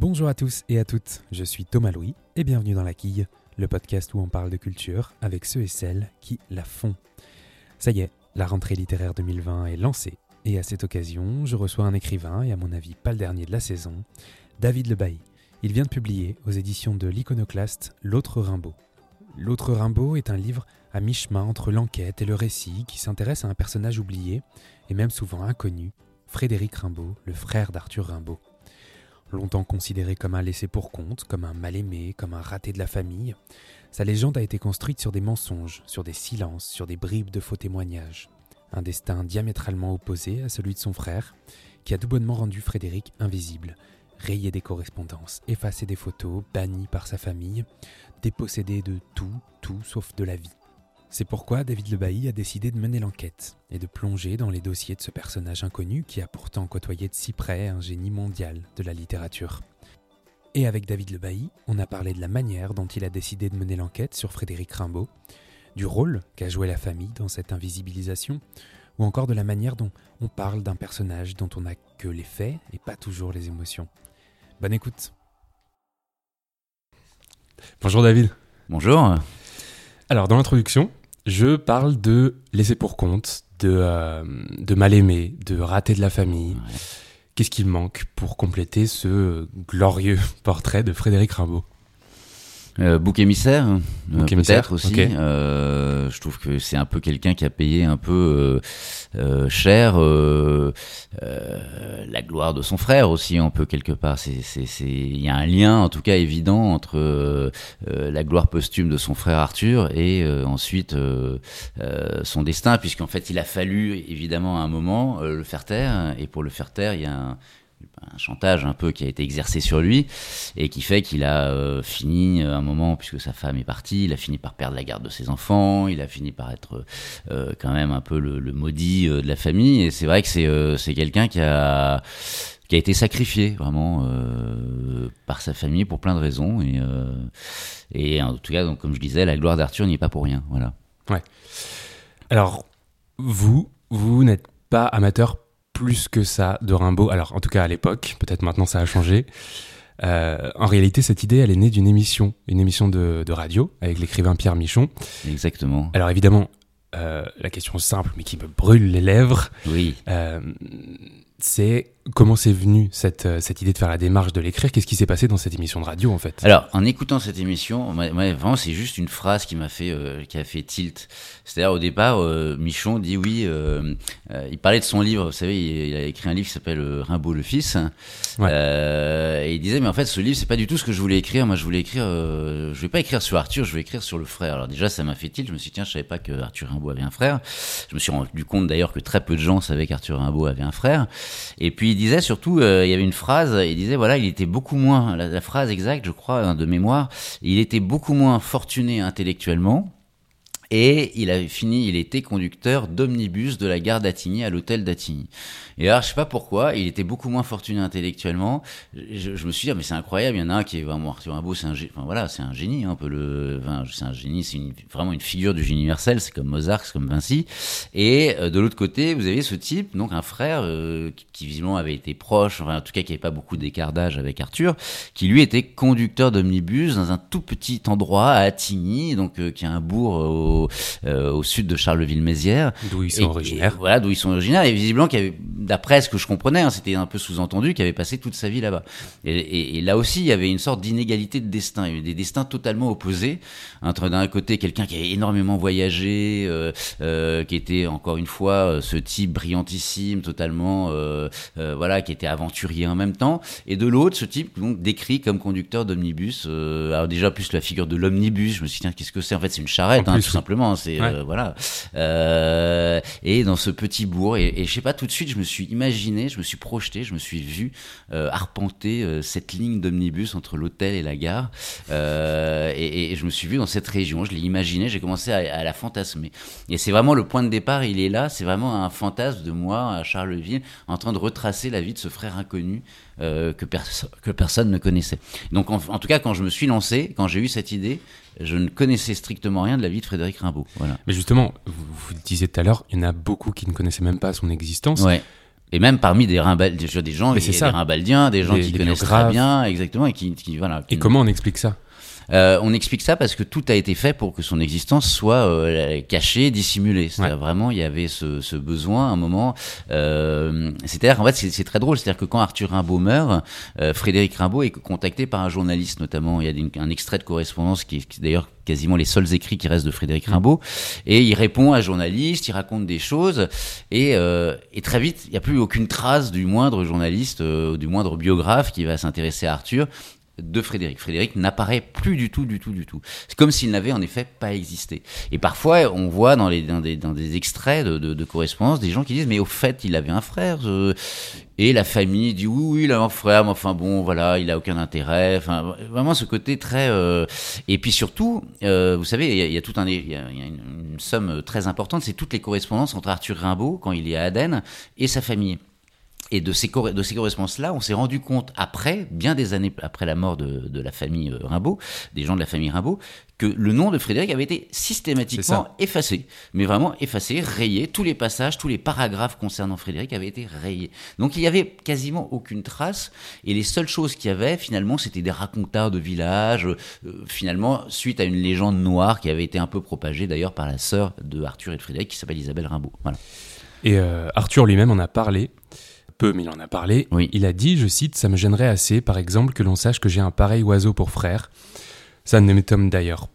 Bonjour à tous et à toutes, je suis Thomas Louis et bienvenue dans La Quille, le podcast où on parle de culture avec ceux et celles qui la font. Ça y est, la rentrée littéraire 2020 est lancée et à cette occasion, je reçois un écrivain et à mon avis pas le dernier de la saison, David Lebailly. Il vient de publier aux éditions de l'Iconoclaste L'autre Rimbaud. L'autre Rimbaud est un livre à mi-chemin entre l'enquête et le récit qui s'intéresse à un personnage oublié et même souvent inconnu, Frédéric Rimbaud, le frère d'Arthur Rimbaud. Longtemps considéré comme un laissé pour compte, comme un mal-aimé, comme un raté de la famille, sa légende a été construite sur des mensonges, sur des silences, sur des bribes de faux témoignages. Un destin diamétralement opposé à celui de son frère, qui a tout bonnement rendu Frédéric invisible, rayé des correspondances, effacé des photos, banni par sa famille, dépossédé de tout, tout sauf de la vie. C'est pourquoi David Lebailly a décidé de mener l'enquête et de plonger dans les dossiers de ce personnage inconnu qui a pourtant côtoyé de si près un génie mondial de la littérature. Et avec David Lebailly, on a parlé de la manière dont il a décidé de mener l'enquête sur Frédéric Rimbaud, du rôle qu'a joué la famille dans cette invisibilisation, ou encore de la manière dont on parle d'un personnage dont on n'a que les faits et pas toujours les émotions. Bonne écoute. Bonjour David. Bonjour. Alors dans l'introduction, je parle de laisser pour compte, de, euh, de mal aimé, de rater de la famille. Qu'est-ce qui manque pour compléter ce glorieux portrait de Frédéric Rimbaud? Euh, bouc émissaire, euh, peut-être aussi. Euh, je trouve que c'est un peu quelqu'un qui a payé un peu euh, euh, cher euh, euh, la gloire de son frère aussi, un peu quelque part. C'est, c'est, c'est, il y a un lien, en tout cas évident, entre euh, euh, la gloire posthume de son frère Arthur et euh, ensuite euh, euh, son destin, puisqu'en fait, il a fallu évidemment à un moment euh, le faire taire, et pour le faire taire, il y a un un chantage un peu qui a été exercé sur lui et qui fait qu'il a euh, fini à un moment puisque sa femme est partie il a fini par perdre la garde de ses enfants il a fini par être euh, quand même un peu le, maudit euh, de la famille. Et c'est vrai que c'est euh, quelqu'un qui a qui a été sacrifié vraiment euh, par sa famille pour plein de raisons. Et euh, et en tout cas donc comme je disais la gloire d'Arthur n'y est pas pour rien. Voilà. Alors, vous, vous n'êtes pas amateur plus que ça de Rimbaud. Alors, en tout cas à l'époque, peut-être maintenant ça a changé. Euh, en réalité, cette idée, elle est née d'une émission, une émission de, de radio avec l'écrivain Pierre Michon. exactement Alors évidemment, euh, la question simple, mais qui me brûle les lèvres, oui euh, c'est comment c'est venu cette, euh, cette idée de faire la démarche de l'écrire? Qu'est-ce qui s'est passé dans cette émission de radio en fait? Alors, en écoutant cette émission, moi, moi, vraiment, c'est juste une phrase qui m'a fait, euh, qui a fait tilt. C'est-à-dire, au départ, euh, Michon dit oui. euh, il parlait de son livre. Vous savez, il, il a écrit un livre qui s'appelle Rimbaud le fils. Ouais. Et il disait, mais en fait, ce livre, c'est pas du tout ce que je voulais écrire. Moi, je voulais écrire. je vais pas écrire sur Arthur. Je vais écrire sur le frère. Alors déjà, ça m'a fait tilt. Je me suis dit, tiens, je savais pas que Arthur Rimbaud avait un frère. Je me suis rendu compte d'ailleurs que très peu de gens savaient qu'Arthur Rimbaud avait un frère. Et puis disait surtout, euh, il y avait une phrase, il disait voilà, il était beaucoup moins, la, phrase exacte, je crois, hein, de mémoire, il était beaucoup moins fortuné intellectuellement. Et il avait fini, il était conducteur d'omnibus de la gare d'Attigny à l'hôtel d'Attigny. Et alors, je sais pas pourquoi, il était beaucoup moins fortuné intellectuellement. Je, je me suis dit, mais c'est incroyable, il y en a un qui est vraiment Arthur Rimbaud, c'est un, enfin, voilà, c'est un génie, un peu le, enfin, c'est un génie, c'est vraiment une figure du génie universel, c'est comme Mozart, c'est comme Vinci. Et euh, de l'autre côté, vous avez ce type, donc un frère euh, qui, qui visiblement avait été proche, enfin en tout cas qui avait pas beaucoup d'écart d'âge avec Arthur, qui lui était conducteur d'omnibus dans un tout petit endroit à Attigny, donc euh, qui est un bourg au, euh, au sud de Charleville-Mézières. D'où ils sont Et- originaires. et voilà, d'où ils sont originaires. Et visiblement, avait, d'après ce que je comprenais, hein, c'était un peu sous-entendu, qu'il avait passé toute sa vie là-bas. Et, là aussi, il y avait une sorte d'inégalité de destin. Il y avait des destins totalement opposés. Entre d'un côté quelqu'un qui avait énormément voyagé, euh, euh, qui était encore une fois ce type brillantissime, totalement, voilà, qui était aventurier en même temps. Et de l'autre, ce type donc décrit comme conducteur d'omnibus. Alors déjà plus la figure de l'omnibus. Je me suis dit tiens, qu'est-ce que c'est? En fait, c'est une charrette, En hein, plus, tout oui. simplement. C'est Ouais. euh, voilà. Euh, et dans ce petit bourg, et, et je sais pas, tout de suite, je me suis imaginé, je me suis projeté, je me suis vu euh, arpenter cette ligne d'omnibus entre l'hôtel et la gare. Et, et je me suis vu dans cette région. Je l'ai imaginé, j'ai commencé à, à la fantasmer. Et c'est vraiment le point de départ. Il est là. C'est vraiment un fantasme de moi à Charleville, en train de retracer la vie de ce frère inconnu euh, que, perso- que personne ne connaissait. Donc, en, en tout cas, quand je me suis lancé, quand j'ai eu cette idée, je ne connaissais strictement rien de la vie de Frédéric Rimbaud. Voilà. Mais justement, vous, vous le disiez tout à l'heure, il y en a beaucoup qui ne connaissaient même pas son existence. Ouais. Et même parmi des, rimbal... des gens, des, rimbaldiens, des gens Des- qui connaissent très bien, exactement, et qui, qui- voilà. Et comment on explique ça? Euh, on explique ça parce que tout a été fait pour que son existence soit euh, cachée, dissimulée. C'est-à-dire vraiment, il y avait ce, ce besoin à un moment. Euh, c'est-à-dire qu'en fait, c'est très drôle. C'est-à-dire que quand Arthur Rimbaud meurt, euh, Frédéric Rimbaud est contacté par un journaliste notamment. Il y a une- un extrait de correspondance qui est, qui d'ailleurs quasiment les seuls écrits qui restent de Frédéric Rimbaud. Et il répond à un journaliste, il raconte des choses. Et, euh, et très vite, il n'y a plus aucune trace du moindre journaliste, euh, du moindre biographe qui va s'intéresser à Arthur de Frédéric. Frédéric n'apparaît plus du tout, du tout, du tout. C'est comme s'il n'avait en effet pas existé. Et parfois, on voit dans, les, dans, des, dans des extraits de, de, correspondance des gens qui disent Mais au fait, il avait un frère. euh, et la famille dit Oui, oui, il a un frère, mais enfin bon, voilà, il a aucun intérêt. Enfin, vraiment ce côté très. euh, Et puis surtout, euh, vous savez, il y, y a tout un. A une, une somme très importante, c'est toutes les correspondances entre Arthur Rimbaud, quand il est à Aden, et sa famille. Et de ces, corre- de ces correspondances-là, on s'est rendu compte après, bien des années après la mort de, de la famille euh, Rimbaud, des gens de la famille Rimbaud, que le nom de Frédéric avait été systématiquement effacé. Mais vraiment effacé, rayé. Tous les passages, tous les paragraphes concernant Frédéric avaient été rayés. Donc il y avait quasiment aucune trace. Et les seules choses qu'il y avait, finalement, c'était des racontars de village. euh, finalement, suite à une légende noire qui avait été un peu propagée d'ailleurs par la sœur de Arthur et de Frédéric, qui s'appelle Isabelle Rimbaud. Voilà. Et euh, Arthur lui-même en a parlé, peu, mais il en a parlé. Oui. Il a dit, je cite, Ça me gênerait assez, par exemple, que l'on sache que j'ai un pareil oiseau pour frère. Ça ne m'étonne d'ailleurs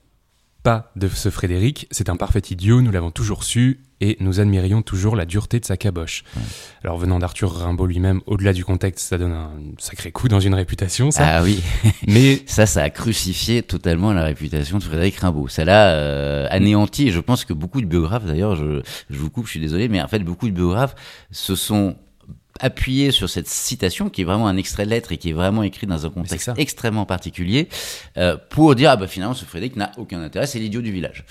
pas de ce Frédéric, c'est un parfait idiot, nous l'avons toujours su, et nous admirions toujours la dureté de sa caboche. Alors venant d'Arthur Rimbaud lui-même, au-delà du contexte, ça donne un sacré coup dans une réputation, ça. Ah oui. Mais Ça, ça a crucifié totalement la réputation de Frédéric Rimbaud. Ça l'a euh, anéanti. Et je pense que beaucoup de biographes, d'ailleurs, je, je vous coupe, je suis désolé, mais en fait, beaucoup de biographes se sont appuyés sur cette citation qui est vraiment un extrait de lettre et qui est vraiment écrit dans un contexte extrêmement particulier euh, pour dire ah bah finalement ce Frédéric n'a aucun intérêt c'est l'idiot du village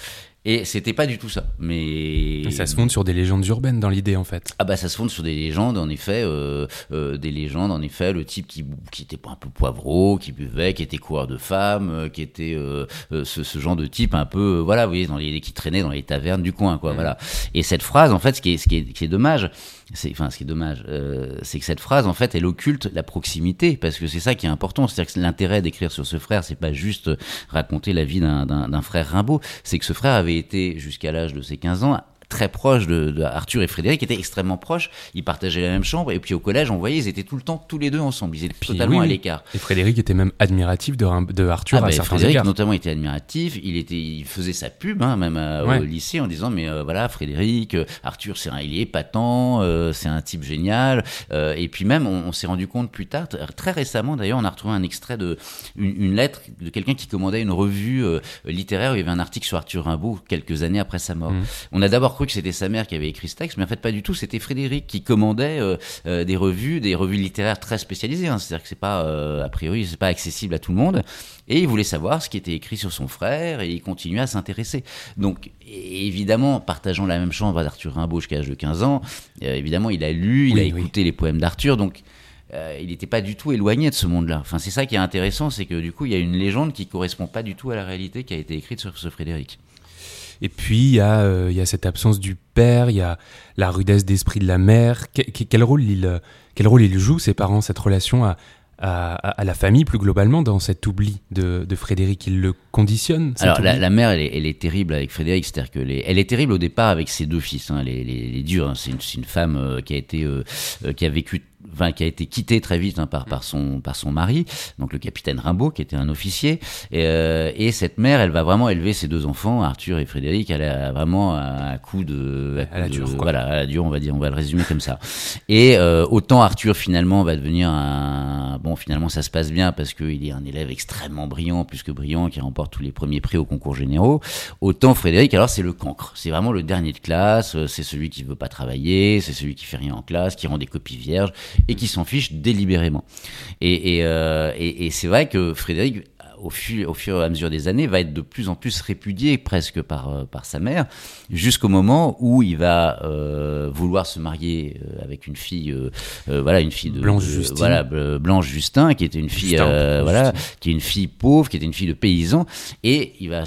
et c'était pas du tout ça mais ça se fonde sur des légendes urbaines dans l'idée, en fait. ah bah ça se fonde sur des légendes en effet, euh, euh, des légendes en effet, le type qui, qui était un peu poivreau, qui buvait, qui était coureur de femmes, euh, qui était euh, euh, ce, ce genre de type un peu, euh, voilà, vous voyez, dans les, qui traînait dans les tavernes du coin, quoi, voilà. Et cette phrase, en fait, ce qui est, ce qui est, qui est dommage, c'est, enfin, ce qui est dommage, euh, c'est que cette phrase, en fait, elle occulte la proximité, parce que c'est ça qui est important, c'est-à-dire que l'intérêt d'écrire sur ce frère, c'est pas juste raconter la vie d'un, frère Rimbaud, c'est que ce frère avait été jusqu'à l'âge de ses 15 ans très proche de, de Arthur et Frédéric, étaient extrêmement proches. Ils partageaient la même chambre. Et puis au collège, on voyait, ils étaient tout le temps tous les deux ensemble. Ils étaient Puis, totalement oui, à l'écart. Et Frédéric était même admiratif de, de Arthur Ah à ben, certains Frédéric égards. notamment était admiratif. Il était, il faisait sa pub, hein, même à- Ouais. au lycée, en disant mais euh, voilà Frédéric, euh, Arthur, c'est un, il est épatant, euh, c'est un type génial. Euh, et puis même, on, on s'est rendu compte plus tard, très récemment d'ailleurs, on a retrouvé un extrait de une, une lettre de quelqu'un qui commandait une revue euh, littéraire. Où il y avait un article sur Arthur Rimbaud quelques années après sa mort. Mhm. On a d'abord cru que c'était sa mère qui avait écrit ce texte, mais en fait pas du tout. C'était Frédéric qui commandait euh, euh, des revues, des revues littéraires très spécialisées. hein. C'est-à-dire que c'est pas, euh, a priori, c'est pas accessible à tout le monde. Et il voulait savoir ce qui était écrit sur son frère et il continuait à s'intéresser. Donc, évidemment, partageant la même chambre d'Arthur Rimbaud jusqu'à l'âge de 15 ans, euh, évidemment, il a lu, il Oui, a oui. écouté les poèmes d'Arthur. Donc, euh, il n'était pas du tout éloigné de ce monde-là. Enfin, c'est ça qui est intéressant, c'est que du coup, il y a une légende qui correspond pas du tout à la réalité qui a été écrite sur ce Frédéric. Et puis, il y, a, euh, il y a cette absence du père, il y a la rudesse d'esprit de la mère. Que- que- quel, rôle il, euh, quel rôle il joue, ses parents, cette relation à, à, à- à la famille plus globalement dans cet oubli de, de Frédéric? Il le conditionne Alors la, mère, elle est, elle est terrible avec Frédéric, c'est-à-dire que les, elle est terrible au départ avec ses deux fils. Hein, durs, hein. c'est une, femme euh, qui a été, euh, qui a vécu, enfin qui a été quittée très vite hein, par, par son, par son mari, donc le capitaine Rimbaud, qui était un officier. Et, euh, et cette mère, elle va vraiment élever ses deux enfants, Arthur et Frédéric. Elle a vraiment un coup de, À la de- dure, quoi. Voilà, à la dure, on va dire, on va le résumer comme ça. Et euh, autant Arthur finalement va devenir un, bon finalement ça se passe bien parce qu'il est un élève extrêmement brillant, plus que brillant, qui remporte tous les premiers prix au concours généraux. Autant Frédéric, alors c'est le cancre. C'est vraiment le dernier de classe. euh, C'est celui qui veut pas travailler. C'est celui qui fait rien en classe, qui rend des copies vierges et qui s'en fiche délibérément. Euh, et c'est vrai que Frédéric au, fur, au fur et à mesure des années, va être de plus en plus répudié presque par, par sa mère, jusqu'au moment où il va vouloir se marier avec une fille, voilà, une fille de Blanche Justin. voilà, Blanche Justin, qui était une fille, voilà, qui est une fille pauvre, qui était une fille de paysan, et il va,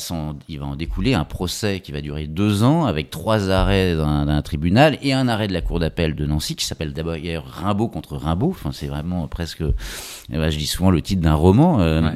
il va en découler un procès qui va durer deux ans avec trois arrêts d'un tribunal et un arrêt de la cour d'appel de Nancy qui s'appelle d'abord Rimbaud contre Rimbaud. Enfin, c'est vraiment presque, eh ben, je dis souvent le titre d'un roman. Euh,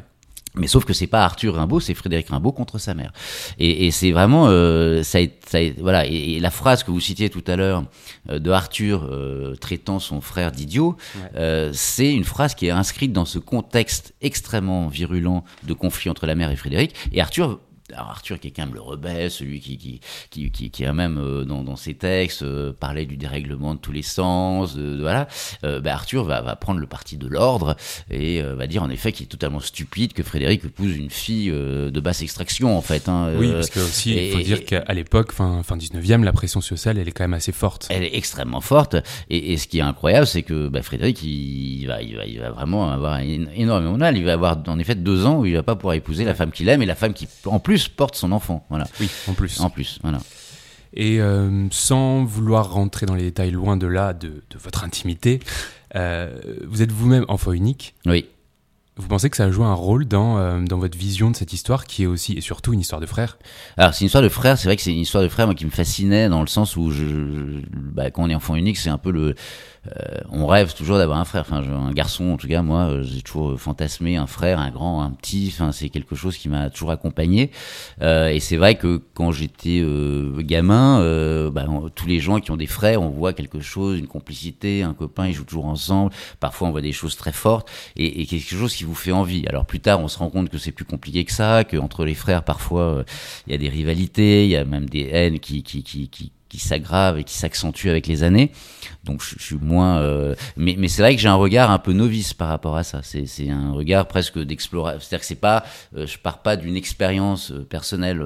mais sauf que c'est pas Arthur Rimbaud, c'est Frédéric Rimbaud contre sa mère. Et, et c'est vraiment, euh, ça, ça, voilà. Et, la phrase que vous citiez tout à l'heure euh, de Arthur euh, traitant son frère d'idiot, euh, c'est une phrase qui est inscrite dans ce contexte extrêmement virulent de conflit entre la mère et Frédéric. Et Arthur Arthur qui est quand même le rebelle, celui qui qui qui qui, qui a même euh, dans, dans ses textes euh, parlé du dérèglement de tous les sens, de, voilà. Euh, ben Arthur va, va prendre le parti de l'ordre et va dire en effet qu'il est totalement stupide que Frédéric épouse une fille de basse extraction en fait. Hein, oui, parce que aussi il faut dire qu'à l'époque, fin fin 19e, la pression sociale elle est quand même assez forte. Elle est extrêmement forte et, et ce qui est incroyable c'est que ben, Frédéric il, va il va il va vraiment avoir énormément de mal. Il va avoir en effet deux ans où il va pas pouvoir épouser la femme qu'il aime et la femme qui en plus porte son enfant. Voilà. Oui, en plus. En plus, voilà. Et euh, sans vouloir rentrer dans les détails loin de là de, votre intimité, euh, vous êtes vous-même enfant unique. Oui. Vous pensez que ça a joué un rôle dans, euh, dans votre vision de cette histoire qui est aussi et surtout une histoire de frère? Alors c'est une histoire de frère, c'est vrai que c'est une histoire de frère moi, qui me fascinait dans le sens où je, bah, quand on est enfant unique c'est un peu le, euh, on rêve toujours d'avoir un frère. Enfin, un garçon, en tout cas, moi, euh, j'ai toujours fantasmé un frère, un grand, un petit. Enfin, c'est quelque chose qui m'a toujours accompagné. Euh, et c'est vrai que quand j'étais gamin, bah, tous les gens qui ont des frères, on voit quelque chose, une complicité, un copain, ils jouent toujours ensemble. Parfois, on voit des choses très fortes et, quelque chose qui vous fait envie. Alors plus tard, on se rend compte que c'est plus compliqué que ça, que entre les frères, parfois, il y a des rivalités, il y a même des haines qui, qui, qui, qui qui s'aggrave et qui s'accentue avec les années. Donc je, suis moins. Euh, mais, mais c'est vrai que j'ai un regard un peu novice par rapport à ça. C'est un regard presque d'exploration. C'est-à-dire que c'est pas. Euh, je pars pas d'une expérience euh, personnelle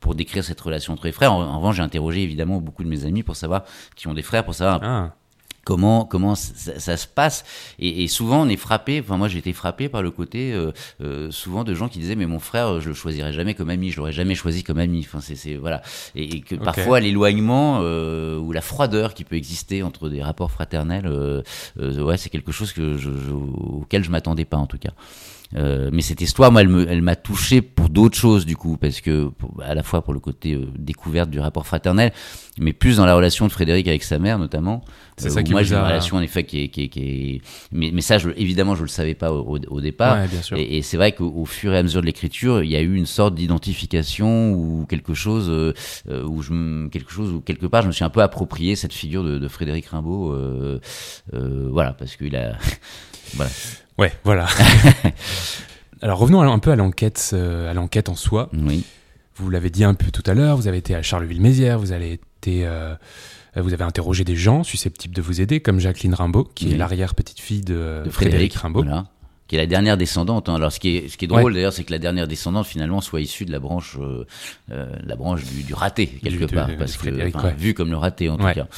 pour décrire cette relation entre les frères. En, revanche, j'ai interrogé évidemment beaucoup de mes amis pour savoir qui ont des frères, pour savoir. Comment comment ça, se passe. Et, souvent on est frappé enfin moi j'ai été frappé par le côté euh, euh, souvent de gens qui disaient mais mon frère je le choisirais jamais comme ami je l'aurais jamais choisi comme ami. Enfin c'est voilà. Et, que parfois l'éloignement euh, ou la froideur qui peut exister entre des rapports fraternels ouais c'est quelque chose que je, je, auquel je m'attendais pas en tout cas euh, mais cette histoire, moi, elle m'a touché pour d'autres choses, du coup, parce que à la fois pour le côté euh, découverte du rapport fraternel, mais plus dans la relation de Frédéric avec sa mère, notamment. C'est ça euh, qui moi, j'ai une relation en effet qui est, qui est, qui est... Mais, mais, ça, je, évidemment, je le savais pas au, au départ. Ouais, bien sûr. Et, et c'est vrai qu'au fur et à mesure de l'écriture, il y a eu une sorte d'identification ou quelque chose où je, quelque chose où quelque part, je me suis un peu approprié cette figure de, de Frédéric Rimbaud. voilà, parce qu'il a. voilà. Ouais, voilà. Alors revenons un peu à l'enquête, euh, à l'enquête en soi. Oui. Vous l'avez dit un peu tout à l'heure, vous avez été à Charleville-Mézières, vous avez été, euh, vous avez interrogé des gens susceptibles de vous aider, comme Jacqueline Rimbaud, qui est l'arrière petite fille de, Frédéric, Rimbaud. Voilà qui est la dernière descendante. Hein. Alors ce qui est, ce qui est drôle d'ailleurs, c'est que la dernière descendante finalement soit issue de la branche, euh, la branche du, du raté quelque part, parce que vu comme le raté en tout cas.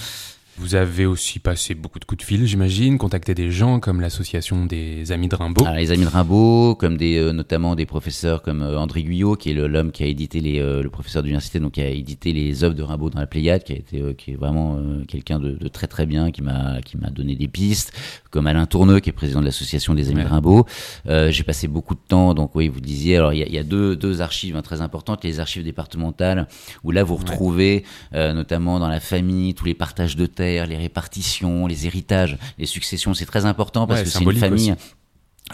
Vous avez aussi passé beaucoup de coups de fil, j'imagine, contacté des gens comme l'association des Amis de Rimbaud. Ah, les Amis de Rimbaud, comme des, euh, notamment des professeurs comme euh, André Guyot, qui est l'homme qui a édité les, euh, le professeur d'université, donc qui a édité les œuvres de Rimbaud dans la Pléiade, qui a été, qui est vraiment quelqu'un de, de, très très bien, qui m'a, qui m'a donné des pistes, comme Alain Tourneux, qui est président de l'association des Amis de Rimbaud. J'ai passé beaucoup de temps, donc oui, vous disiez, alors il y a, y a, deux, deux archives hein, très importantes, les archives départementales, où là vous retrouvez, notamment dans la famille, tous les partages de terres les répartitions, les héritages, les successions, c'est très important parce que c'est une famille.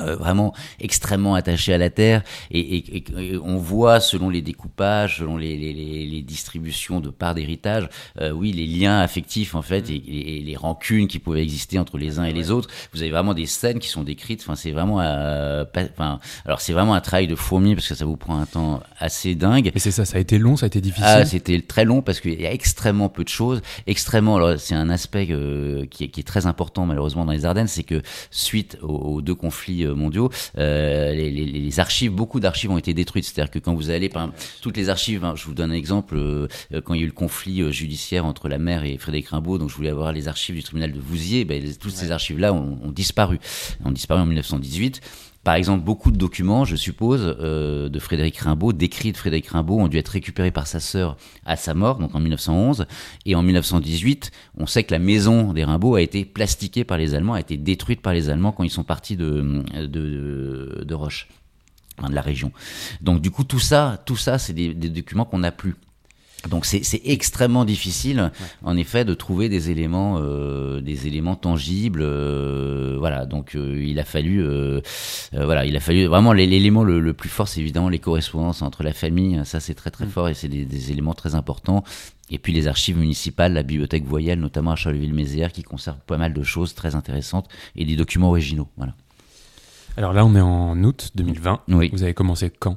Euh, vraiment extrêmement attaché à la terre et, on voit selon les découpages, selon les, les, distributions de parts d'héritage, euh, oui les liens affectifs en fait et, les rancunes qui pouvaient exister entre les uns et les autres. Vous avez vraiment des scènes qui sont décrites. Enfin c'est vraiment, euh, enfin alors c'est vraiment un travail de fourmi parce que ça vous prend un temps assez dingue. Et c'est ça, ça a été long, ça a été difficile? Ah c'était très long parce qu'il y a extrêmement peu de choses, extrêmement. Alors c'est un aspect qui, est, qui, est, très important malheureusement dans les Ardennes, c'est que suite aux deux conflits euh, mondiaux, euh, les, les, les, archives, beaucoup d'archives ont été détruites. C'est-à-dire que quand vous allez, par exemple, toutes les archives, hein, je vous donne un exemple, euh, quand il y a eu le conflit judiciaire entre la mère et Frédéric Rimbaud, donc je voulais avoir les archives du tribunal de Vouziers, ben, toutes ces archives-là ont, ont disparu, ont disparu en 1918 par exemple, beaucoup de documents, je suppose, euh, de Frédéric Rimbaud, d'écrits de Frédéric Rimbaud, ont dû être récupérés par sa sœur à sa mort, donc en 1911. Et en 1918, on sait que la maison des Rimbaud a été plastiquée par les Allemands, a été détruite par les Allemands quand ils sont partis de, de, Roche, de la région. Donc du coup, tout ça, tout ça, c'est des documents qu'on n'a plus. Donc c'est extrêmement difficile, en effet, de trouver des éléments, euh, des éléments tangibles. Euh, voilà, donc euh, il a fallu, euh, euh, voilà, il a fallu vraiment l'élément le, le, plus fort, c'est évidemment les correspondances entre la famille. Ça c'est très très mm. fort et c'est des, des, éléments très importants. Et puis les archives municipales, la bibliothèque Voyelle, notamment à Charleville-Mézières, qui conserve pas mal de choses très intéressantes et des documents originaux. Voilà. Alors là, on est en août 2020. Oui. Vous avez commencé quand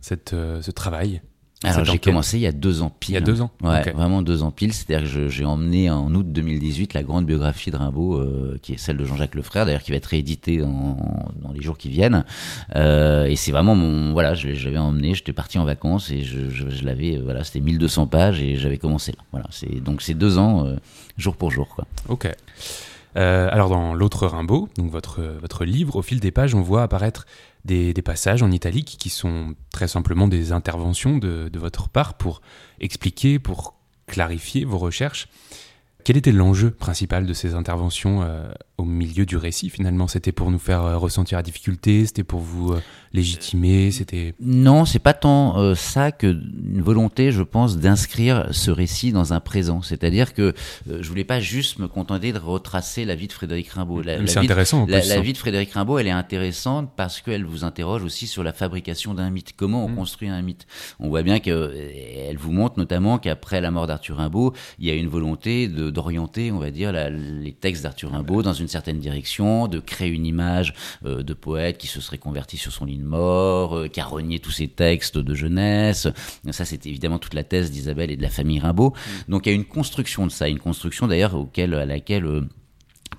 cette, ce travail? Alors j'ai commencé il y a deux ans pile. Il y a deux ans Ouais, okay. vraiment deux ans pile. C'est-à-dire que j'ai emmené en août 2018 la grande biographie de Rimbaud, euh, qui est celle de Jean-Jacques Lefrère, d'ailleurs qui va être rééditée dans, dans les jours qui viennent. Euh, et c'est vraiment mon... Voilà, je, je l'avais emmené, j'étais parti en vacances et je, je, je l'avais... Voilà, c'était 1200 pages et j'avais commencé là. Voilà, c'est donc c'est deux ans, euh, jour pour jour. Quoi. Ok. Euh, alors dans l'autre Rimbaud, donc votre, votre livre, au fil des pages, on voit apparaître des, passages en italique qui sont très simplement des interventions de, de, votre part pour expliquer, pour clarifier vos recherches. Quel était l'enjeu principal de ces interventions euh, au milieu du récit finalement C'était pour nous faire euh, ressentir la difficulté C'était pour vous euh, légitimer C'était Non, c'est pas tant euh, ça que une volonté, je pense, d'inscrire ce récit dans un présent. C'est-à-dire que je voulais pas juste me contenter de retracer la vie de Frédéric Rimbaud. C'est intéressant. De, la, la, vie de Frédéric Rimbaud, elle est intéressante parce qu'elle vous interroge aussi sur la fabrication d'un mythe. Comment on mmh. construit un mythe? On voit bien que elle vous montre notamment qu'après la mort d'Arthur Rimbaud, il y a une volonté de d'orienter, on va dire, la, les textes d'Arthur Rimbaud dans une certaine direction, de créer une image euh, de poète qui se serait converti sur son lit de mort, euh, qui a renié tous ses textes de jeunesse. Ça, c'était évidemment toute la thèse d'Isabelle et de la famille Rimbaud. Mmh. Donc il y a une construction de ça, une construction d'ailleurs auquel, à laquelle euh,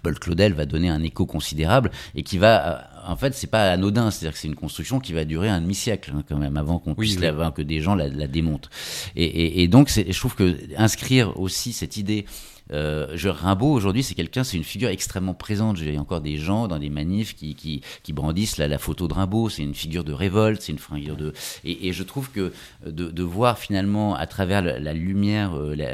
Paul Claudel va donner un écho considérable et qui va en fait, c'est pas anodin, c'est-à-dire que c'est une construction qui va durer un demi-siècle hein, quand même avant qu'on puisse oui. La, que des gens la, la démontent. Et, et, et donc, je trouve que inscrire aussi cette idée euh, Rimbaud aujourd'hui c'est quelqu'un, c'est une figure extrêmement présente. J'ai encore des gens dans des manifs qui, qui, qui brandissent la, la, photo de Rimbaud. C'est une figure de révolte, c'est une figure de. Et, et, je trouve que de, de, voir finalement à travers la, la lumière euh, la,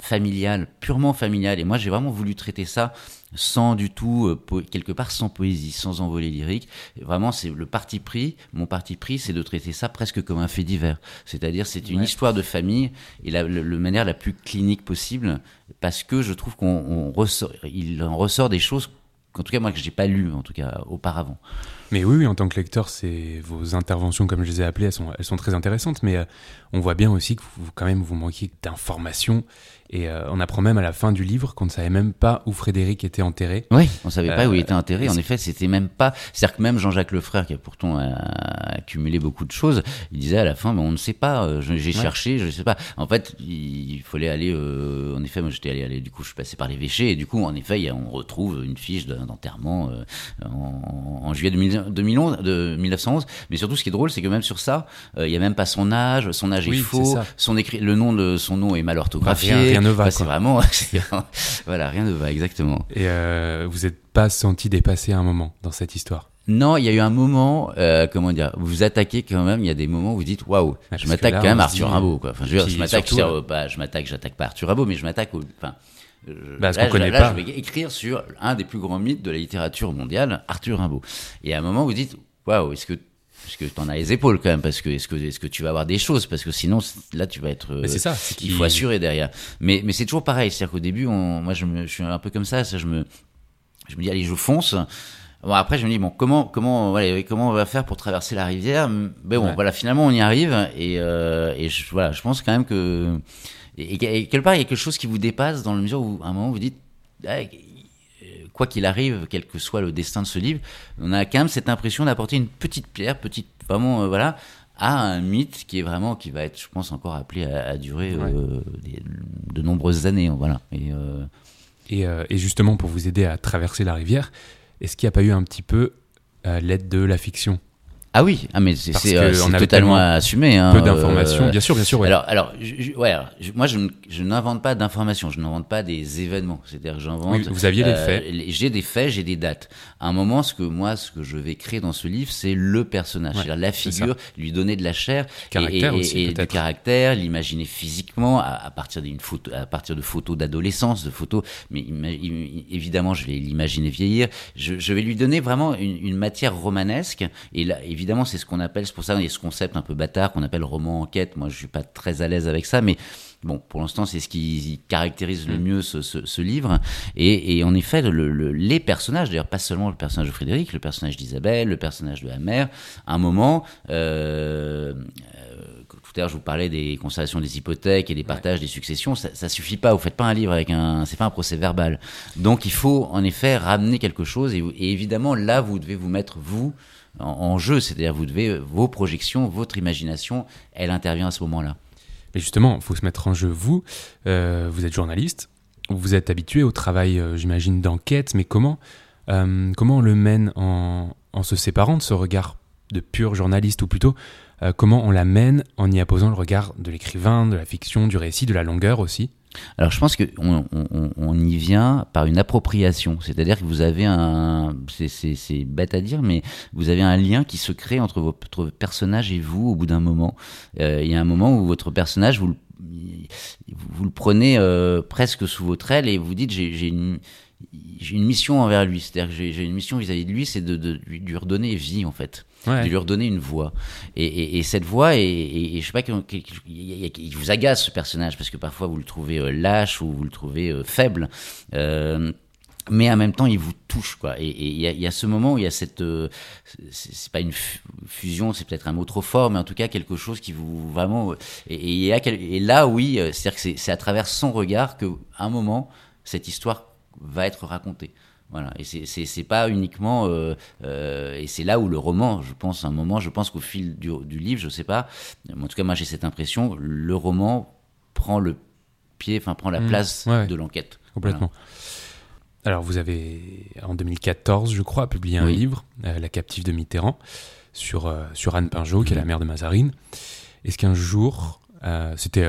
familiale, purement familiale. Et moi j'ai vraiment voulu traiter ça sans du tout, euh, quelque part sans poésie, sans envolée lyrique. Et vraiment, c'est le parti pris. Mon parti pris, c'est de traiter ça presque comme un fait divers. C'est-à-dire, c'est une ouais. histoire de famille et la, le, le, manière la plus clinique possible, parce que je trouve qu'on ressort, il en ressort des choses qu'en tout cas moi que j'ai pas lu en tout cas auparavant. Mais oui, oui en tant que lecteur, c'est vos interventions, comme je les ai appelées, elles sont, elles sont très intéressantes. Mais euh, on voit bien aussi que vous, quand même, vous manquiez d'informations. Et euh, on apprend même à la fin du livre qu'on ne savait même pas où Frédéric était enterré. Oui, on savait pas où il était enterré. En effet, c'était même pas. C'est-à-dire que même Jean-Jacques Lefrère, qui a pourtant accumulé beaucoup de choses, il disait à la fin, mais on ne sait pas. euh, J'ai ouais. cherché, je ne sais pas. En fait, il fallait aller. Euh, en effet, moi, j'étais allé, aller. Du coup, je suis passé par l'évêché. Et du coup, en effet, on retrouve une fiche d'enterrement euh, en, en, juillet 2011, de 1911. Mais surtout, ce qui est drôle, c'est que même sur ça, il y a même pas son âge. Son âge oui, est faux. Est son écrit, le nom de son nom est mal orthographié. Bah, rien, rien ne va. c'est vraiment, voilà, rien ne va exactement. Et euh, vous n'êtes pas senti dépassé à un moment dans cette histoire? Non, il y a eu un moment, euh, comment dire, vous vous attaquez quand même. Il y a des moments où vous dites, waouh, je m'attaque quand même à Arthur. Rimbaud, quoi. Enfin, je, je m'attaque, euh... pas, je m'attaque, j'attaque pas Arthur Rimbaud, mais je m'attaque enfin, bah, là, je, là, pas. je vais écrire sur un des plus grands mythes de la littérature mondiale, Arthur Rimbaud. Et à un moment, vous dites, waouh, est-ce que parce que tu en as les épaules quand même parce que est-ce que est-ce que tu vas avoir des choses parce que sinon là tu vas être mais c'est ça il faut assurer derrière mais mais c'est toujours pareil c'est-à-dire qu'au début on, moi je, me, je suis un peu comme ça, ça je me je me dis allez je fonce Bon après je me dis bon comment comment voilà, comment on va faire pour traverser la rivière? Mais bon ouais. voilà finalement on y arrive et euh, et je, voilà je pense quand même que et, et, quelque part il y a quelque chose qui vous dépasse dans la mesure où à un moment vous dites ah, quoi qu'il arrive, quel que soit le destin de ce livre, on a quand même cette impression d'apporter une petite pierre, petite, vraiment, euh, voilà, à un mythe qui est vraiment, qui va être, je pense, encore appelé à, à durer ouais. euh, des, de nombreuses années, voilà. Et, euh... et, euh, et, justement, pour vous aider à traverser la rivière, est-ce qu'il n'y a pas eu un petit peu euh, l'aide de la fiction? Ah oui, ah mais c'est euh, totalement assumé. Hein, Peu d'informations, euh, bien sûr, bien sûr. ouais. Alors, alors, je- ouais, alors, je- moi, je, n'invente pas d'informations, je n'invente pas des événements. C'est-à-dire que j'invente. Oui, vous aviez les euh, faits. J'ai des faits, j'ai des dates. À un moment, ce que moi, ce que je vais créer dans ce livre, c'est le personnage, Ouais, c'est-à-dire la figure, lui donner de la chair, Caractère et, et- aussi, et du caractère, l'imaginer physiquement à, à partir d'une photo, à partir de photos d'adolescence, de photos. Mais évidemment, je vais l'imaginer vieillir. Je, je vais lui donner vraiment une, une matière romanesque. Et là, évidemment, c'est ce qu'on appelle, c'est pour ça qu'il y a ce concept un peu bâtard qu'on appelle roman enquête. Moi, je suis pas très à l'aise avec ça, mais Bon, pour l'instant, c'est ce qui caractérise Mm. le mieux ce, ce- ce livre. Et, et en effet, le- le- les personnages, d'ailleurs pas seulement le personnage de Frédéric, le personnage d'Isabelle, le personnage de la mère, à un moment, euh, euh, tout à l'heure, je vous parlais des constellations des hypothèques et des partages des successions. Ça, ça suffit pas. Vous faites pas un livre avec un, c'est pas un procès verbal. Donc, il faut en effet ramener quelque chose. Et évidemment, là, vous devez vous mettre vous en, jeu. C'est-à-dire, vous devez vos projections, votre imagination, elle intervient à ce moment-là. Mais justement, il faut se mettre en jeu. Vous, euh, vous êtes journaliste, vous êtes habitué au travail, euh, j'imagine, d'enquête, mais comment, euh, comment on le mène en, en se séparant de ce regard de pur journaliste, ou plutôt, euh, comment on l'amène en y apposant le regard de l'écrivain, de la fiction, du récit, de la longueur aussi? Alors je pense que on, y vient par une appropriation, c'est-à-dire que vous avez un, c'est- bête à dire, mais vous avez un lien qui se crée entre votre personnage et vous au bout d'un moment. Euh, il y a un moment où votre personnage, vous le, prenez euh, presque sous votre aile et vous dites j'ai une j'ai une mission envers lui, c'est-à-dire que j'ai une mission vis-à-vis de lui, c'est de, de lui redonner vie en fait Ouais. de lui redonner une voix. Et, et- et cette voix, et, et- je sais pas, il vous agace ce personnage parce que parfois vous le trouvez euh, lâche ou vous le trouvez euh, faible. Euh, mais en même temps, il vous touche, quoi. Et il y, a- il y a ce moment où il y a cette, euh, c'est pas une fu- fusion, c'est peut-être un mot trop fort, mais en tout cas quelque chose qui vous vraiment. Et, et il y a quel- et là, oui, c'est-à-dire que c'est- c'est à travers son regard que, à un moment, cette histoire va être racontée. Voilà, et c'est- pas uniquement, euh, euh, et c'est là où le roman, je pense, à un moment, je pense qu'au fil du, du livre, je sais pas, mais en tout cas, moi j'ai cette impression, le roman prend le pied, enfin prend la Mm, place ouais, de l'enquête. Complètement. Alors, vous avez, en 2014, je crois, publié un Oui. livre, euh, La captive de Mitterrand, sur, sur Anne Pinjot, qui est la Mhm. mère de Mazarine. Est-ce qu'un jour, c'était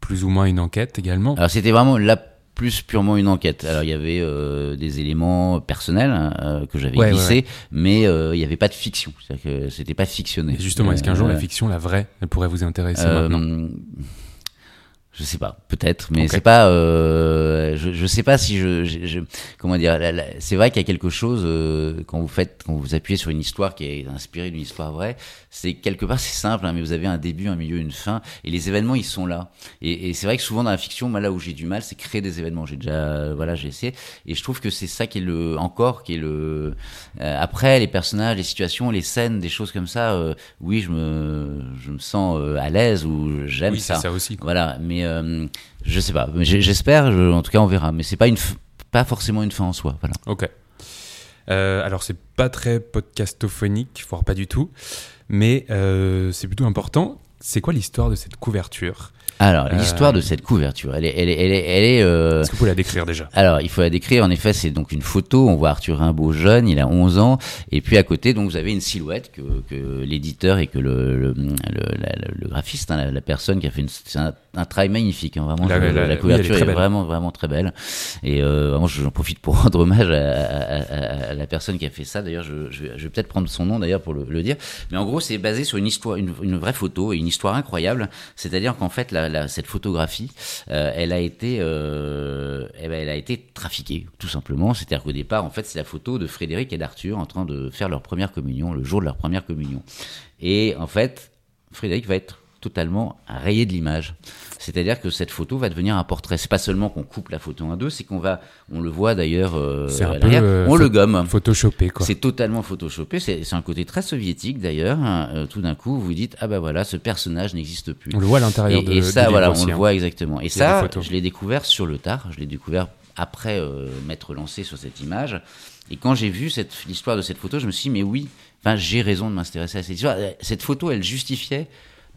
plus ou moins une enquête également? Alors c'était vraiment là plus purement une enquête. Alors il y avait euh, des éléments personnels hein, euh, que j'avais Ouais, ouais, glissés, mais euh, il n'y avait pas de fiction. C'est-à-dire que c'était pas fictionné. Et justement, est-ce qu'un jour, Euh, la fiction, la vraie, elle pourrait vous intéresser Euh, maintenant? Je sais pas, peut-être, mais c'est pas. euh, je, je sais pas si je, je- je- comment dire. c'est vrai qu'il y a quelque chose euh, quand vous faites, quand vous appuyez sur une histoire qui est inspirée d'une histoire vraie. C'est quelque part c'est simple, hein, mais vous avez un début, un milieu, une fin, et les événements ils sont là. Et, et c'est vrai que souvent dans la fiction, moi là où j'ai du mal, c'est créer des événements. J'ai déjà, euh, voilà, j'ai essayé, et je trouve que c'est ça qui est le encore, qui est le. euh, après les personnages, les situations, les scènes, des choses comme ça. euh, oui, je me, je me sens euh, à l'aise ou j'aime Oui, ça. ça aussi. quoi. Voilà, mais euh, je sais pas. J'espère, je- en tout cas, on verra. Mais c'est pas une, pas forcément une fin en soi. Voilà. Ok. Euh, alors, c'est pas très podcastophonique, voire pas du tout, mais euh, c'est plutôt important. C'est quoi l'histoire de cette couverture? Alors, Euh, l'histoire de cette couverture, elle est, elle est, elle est, elle est, Est-ce que vous pouvez la décrire déjà? Alors, il faut la décrire. En effet, c'est donc une photo. On voit Arthur Rimbaud jeune, il a 11 ans. Et puis à côté, donc vous avez une silhouette que, que l'éditeur et que le, le, le, la- le- le graphiste, hein, la, la personne qui a fait une, un, travail magnifique. hein, vraiment, La- Je- la- la, oui, elle est couverture est, vraiment, vraiment très belle. Et euh, vraiment, j'en profite pour rendre hommage à, à- à- à la personne qui a fait ça. D'ailleurs, je, je vais, je vais peut-être prendre son nom d'ailleurs pour le, le dire. Mais en gros, c'est basé sur une histoire, une, une vraie photo et une histoire incroyable. C'est-à-dire qu'en fait, la- cette photographie, euh, elle a été, euh, eh ben, elle a été trafiquée, tout simplement. C'est-à-dire qu'au départ, en fait, c'est la photo de Frédéric et d'Arthur en train de faire leur première communion, le jour de leur première communion. Et en fait, Frédéric va être totalement rayé de l'image. C'est-à-dire que cette photo va devenir un portrait. C'est pas seulement qu'on coupe la photo en deux, c'est qu'on va, on le voit d'ailleurs, euh, euh, on le gomme. Photoshopé, quoi. C'est totalement photoshopé. C'est un côté très soviétique d'ailleurs. hein. Euh, tout d'un coup, vous dites ah bah voilà, ce personnage n'existe plus. On le voit à l'intérieur Et, de et ça, voilà, aussi, on le voit exactement. Et ça, je l'ai découvert sur le tard. Je l'ai découvert après euh, m'être lancé sur cette image. Et quand j'ai vu l'histoire de cette photo, je me suis dit mais oui, enfin j'ai raison de m'intéresser à cette histoire. Cette photo, elle justifiait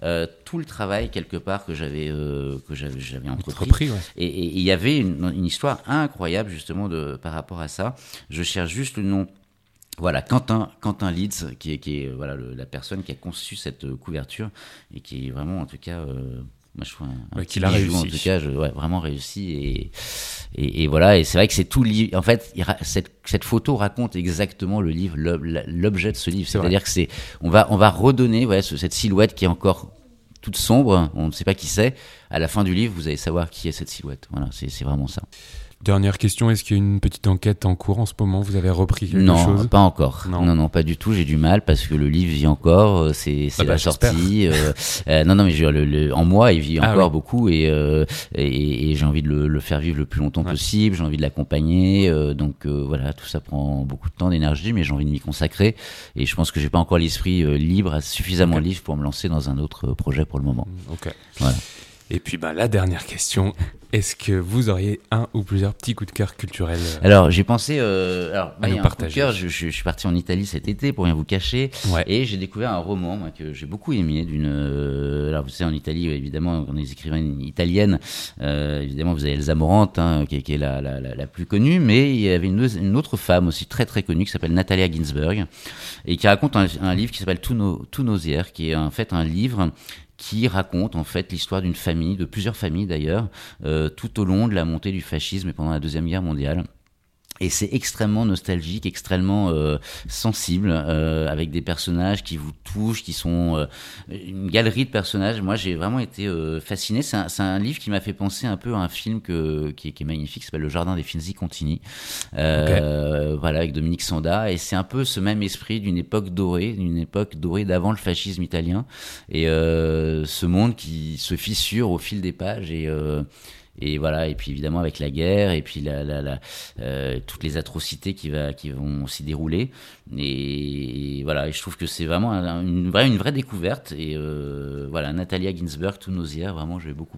euh, tout le travail quelque part que j'avais euh, que j'avais entrepris. Entrepris, ouais. Et il y avait une, une histoire incroyable justement de, par rapport à ça. Je cherche juste le nom Voilà, Quentin, Quentin Leeds, qui est, qui est voilà, la personne qui a conçu cette couverture et qui est vraiment, en tout cas, moi, je trouve un, qu'il a réussi. En tout cas, je, ouais, vraiment réussi. Et, et, voilà, et c'est vrai que c'est tout livre. En fait, cette, cette, photo raconte exactement le livre, l'objet de ce livre. C'est-à-dire que c'est, on va, on va redonner ouais, cette silhouette qui est encore toute sombre, on ne sait pas qui c'est. À la fin du livre, vous allez savoir qui est cette silhouette. Voilà, c'est vraiment ça. Dernière question, est-ce qu'il y a une petite enquête en cours en ce moment? Vous avez repris quelque non, chose? Non, pas encore. Non. non. pas du tout. J'ai du mal parce que le livre vit encore. Euh, c'est ah la bah, sortie. Euh, euh, non, non, mais je, le, en moi, il vit ah encore beaucoup et, et, j'ai envie de le, faire vivre le plus longtemps possible. J'ai envie de l'accompagner. donc voilà, tout ça prend beaucoup de temps, d'énergie, mais j'ai envie de m'y consacrer. Et je pense que j'ai pas encore l'esprit libre, suffisamment libre pour me lancer dans un autre projet pour le moment. Ok. Voilà. Et puis bah, la dernière question, est-ce que vous auriez un ou plusieurs petits coups de cœur culturels euh, Alors j'ai pensé, euh, alors coup de cœur, je, suis parti en Italie cet été pour rien vous cacher, et j'ai découvert un roman que j'ai beaucoup aimé. D'une, euh, alors vous savez en Italie évidemment on a des écrivaines italiennes, évidemment vous avez Elsa Morante hein, qui, est la, la, la, plus connue, mais il y avait une, une, autre femme aussi très très connue qui s'appelle Natalia Ginsberg et qui raconte un, un livre qui s'appelle Tout, nos, Tout qui est en fait un livre qui raconte en fait l'histoire d'une famille, de plusieurs familles d'ailleurs, euh, tout au long de la montée du fascisme et pendant la Deuxième Guerre mondiale. Et c'est extrêmement nostalgique, extrêmement euh, sensible, euh, avec des personnages qui vous touchent, qui sont euh, une galerie de personnages. Moi, j'ai vraiment été euh, fasciné. C'est un, un, livre qui m'a fait penser un peu à un film que, qui, est, qui est magnifique, qui s'appelle Le Jardin des Finzi Contini, euh, voilà, avec Dominique Sanda. Et c'est un peu ce même esprit d'une époque dorée, d'une époque dorée d'avant le fascisme italien, et ce monde qui se fissure au fil des pages et et voilà et puis évidemment avec la guerre et puis la, euh, toutes les atrocités qui va qui vont s'y dérouler. Et, voilà et je trouve que c'est vraiment une vraie une vraie découverte. Et euh, voilà Natalia Ginsberg tout nausière vraiment j'ai beaucoup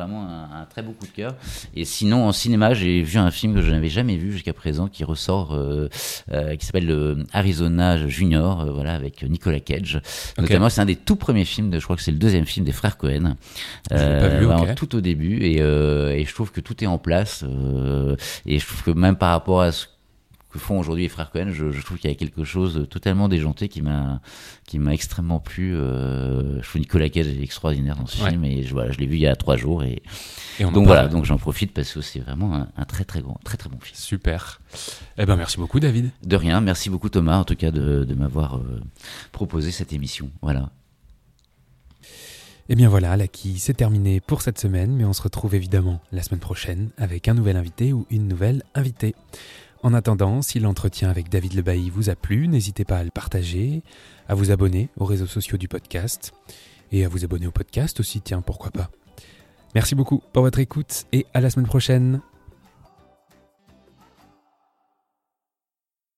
vraiment un, très beau coup de cœur. Et sinon en cinéma j'ai vu un film que je n'avais jamais vu jusqu'à présent qui ressort euh, euh qui s'appelle euh, Arizona Junior euh, voilà avec Nicolas Cage. Notamment c'est un des tout premiers films de, je crois que c'est le deuxième film des frères Cohen. Vu, tout au début et et je trouve que tout est en place. Et je trouve que même par rapport à ce que font aujourd'hui les frères Cohen, je, trouve qu'il y a quelque chose de totalement déjanté qui m'a qui m'a extrêmement plu. Euh, je trouve Nicolas Cage est extraordinaire dans ce film et je, voilà, je l'ai vu il y a trois jours et, donc voilà, donc j'en profite parce que c'est vraiment un, très très grand, très très bon film. Super. Eh ben merci beaucoup David. De rien, merci beaucoup Thomas en tout cas de, de m'avoir proposé cette émission. Voilà. Et eh bien voilà, la qui c'est terminé pour cette semaine, mais on se retrouve évidemment la semaine prochaine avec un nouvel invité ou une nouvelle invitée. En attendant, si l'entretien avec David Lebailly vous a plu, n'hésitez pas à le partager, à vous abonner aux réseaux sociaux du podcast et à vous abonner au podcast aussi, tiens, pourquoi pas. Merci beaucoup pour votre écoute et à la semaine prochaine.